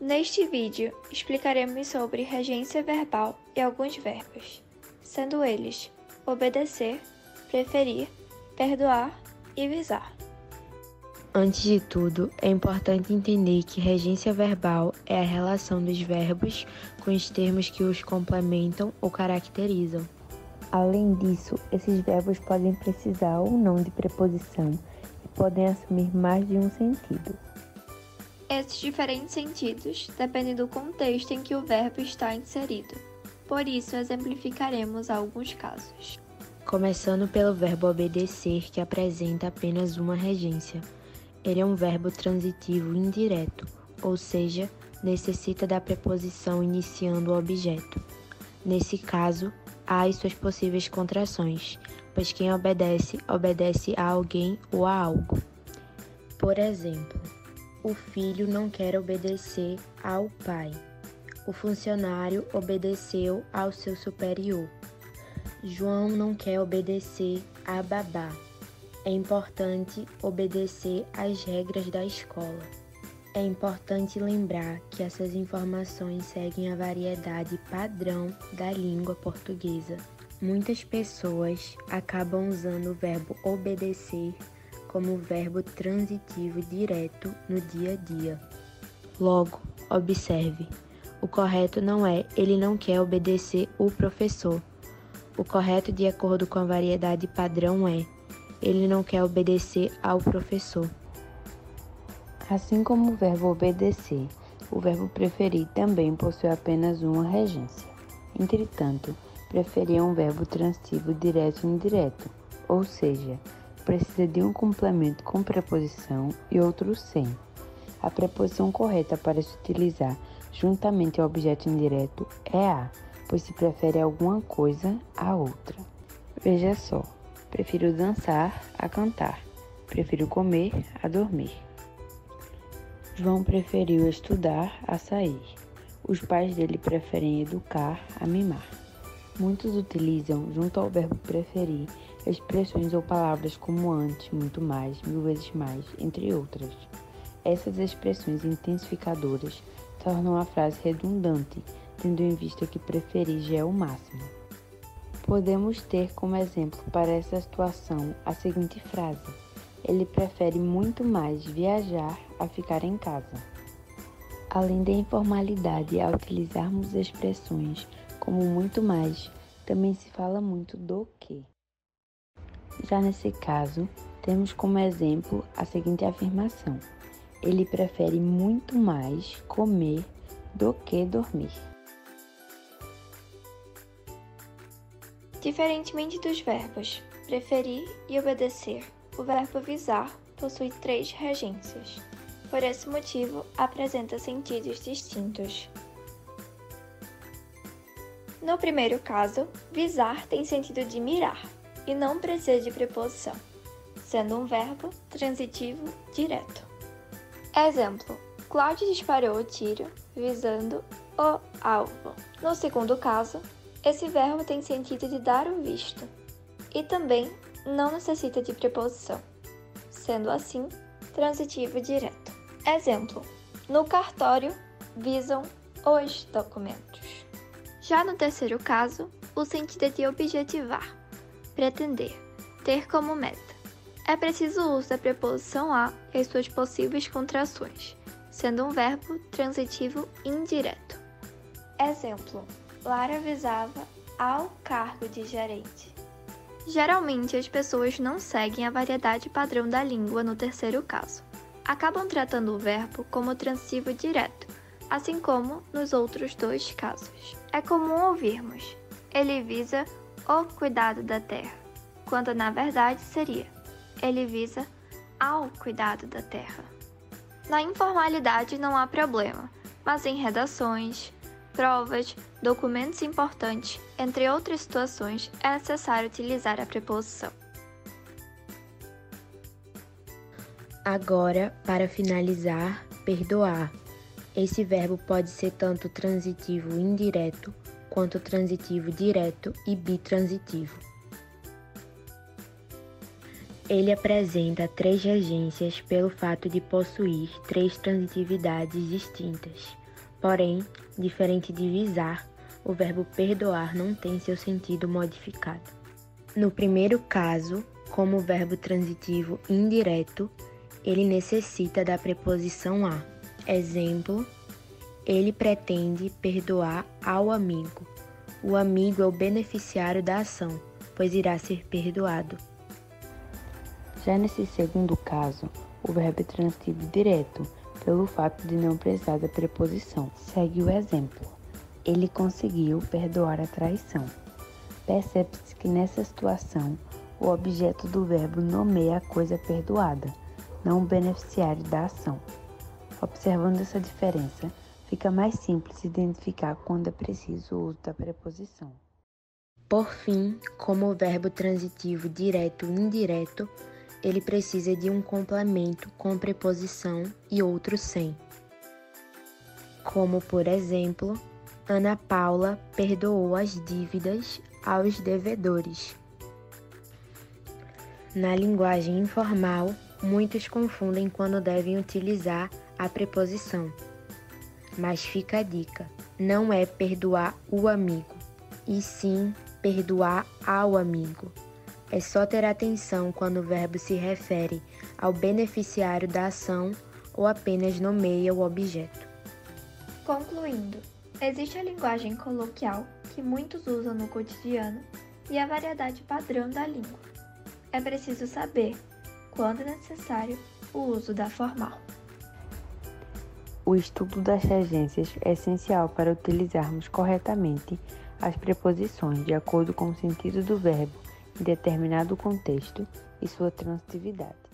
Neste vídeo, explicaremos sobre regência verbal e alguns verbos, sendo eles obedecer, preferir, perdoar e visar. Antes de tudo, é importante entender que regência verbal é a relação dos verbos com os termos que os complementam ou caracterizam. Além disso, esses verbos podem precisar ou não de preposição e podem assumir mais de um sentido. Esses diferentes sentidos dependem do contexto em que o verbo está inserido. Por isso, exemplificaremos alguns casos. Começando pelo verbo obedecer, que apresenta apenas uma regência. Ele é um verbo transitivo indireto, ou seja, necessita da preposição iniciando o objeto. Nesse caso, há as suas possíveis contrações, pois quem obedece, obedece a alguém ou a algo. Por exemplo, o filho não quer obedecer ao pai. O funcionário obedeceu ao seu superior. João não quer obedecer a babá. É importante obedecer às regras da escola. É importante lembrar que essas informações seguem a variedade padrão da língua portuguesa. Muitas pessoas acabam usando o verbo obedecer como verbo transitivo direto no dia a dia. Logo, observe: o correto não é ele não quer obedecer o professor. O correto, de acordo com a variedade padrão, é ele não quer obedecer ao professor. Assim como o verbo obedecer, o verbo preferir também possui apenas uma regência. Entretanto, preferir é um verbo transitivo direto e indireto, ou seja, precisa de um complemento com preposição e outro sem. A preposição correta para se utilizar juntamente ao objeto indireto é a, pois se prefere alguma coisa a outra. Veja só, prefiro dançar a cantar, prefiro comer a dormir. João preferiu estudar a sair. Os pais dele preferem educar a mimar. Muitos utilizam, junto ao verbo preferir, expressões ou palavras como antes, muito mais, mil vezes mais, entre outras. Essas expressões intensificadoras tornam a frase redundante, tendo em vista que preferir já é o máximo. Podemos ter como exemplo para essa situação a seguinte frase: Ele prefere muito mais viajar a ficar em casa. Além da informalidade ao utilizarmos expressões como muito mais, também se fala muito do que. Já nesse caso, temos como exemplo a seguinte afirmação: ele prefere muito mais comer do que dormir. Diferentemente dos verbos preferir e obedecer, o verbo visar possui três regências. Por esse motivo, apresenta sentidos distintos. No primeiro caso, visar tem sentido de mirar e não precisa de preposição, sendo um verbo transitivo direto. Exemplo: Cláudio disparou o tiro visando o alvo. No segundo caso, esse verbo tem sentido de dar o visto e também não necessita de preposição, sendo assim transitivo direto. Exemplo: No cartório visam os documentos. Já no terceiro caso, o sentido é de objetivar, pretender, ter como meta. É preciso o uso da preposição a e as suas possíveis contrações, sendo um verbo transitivo indireto. Exemplo: Lara visava ao cargo de gerente. Geralmente, as pessoas não seguem a variedade padrão da língua no terceiro caso. Acabam tratando o verbo como transitivo direto, assim como nos outros dois casos. É comum ouvirmos: ele visa o cuidado da terra, quando na verdade seria: ele visa ao cuidado da terra. Na informalidade não há problema, mas em redações, provas, documentos importantes, entre outras situações, é necessário utilizar a preposição. Agora, para finalizar, perdoar. Esse verbo pode ser tanto transitivo indireto quanto transitivo direto e bitransitivo. Ele apresenta três regências pelo fato de possuir três transitividades distintas. Porém, diferente de visar, o verbo perdoar não tem seu sentido modificado. No primeiro caso, como verbo transitivo indireto, ele necessita da preposição a. Exemplo: ele pretende perdoar ao amigo. O amigo é o beneficiário da ação, pois irá ser perdoado. Já nesse segundo caso, o verbo é transitivo direto, pelo fato de não precisar da preposição. Segue o exemplo. Ele conseguiu perdoar a traição. Percebe-se que nessa situação, o objeto do verbo nomeia a coisa perdoada, não o beneficiário da ação. Observando essa diferença, fica mais simples identificar quando é preciso o uso da preposição. Por fim, como o verbo transitivo direto e indireto, ele precisa de um complemento com preposição e outro sem. Como, por exemplo, Ana Paula perdoou as dívidas aos devedores. Na linguagem informal, muitos confundem quando devem utilizar a preposição. Mas fica a dica: não é perdoar o amigo, e sim perdoar ao amigo. É só ter atenção quando o verbo se refere ao beneficiário da ação ou apenas nomeia o objeto. Concluindo, existe a linguagem coloquial, que muitos usam no cotidiano, e a variedade padrão da língua. É preciso saber, quando necessário, o uso da formal. O estudo das regências é essencial para utilizarmos corretamente as preposições de acordo com o sentido do verbo em determinado contexto e sua transitividade.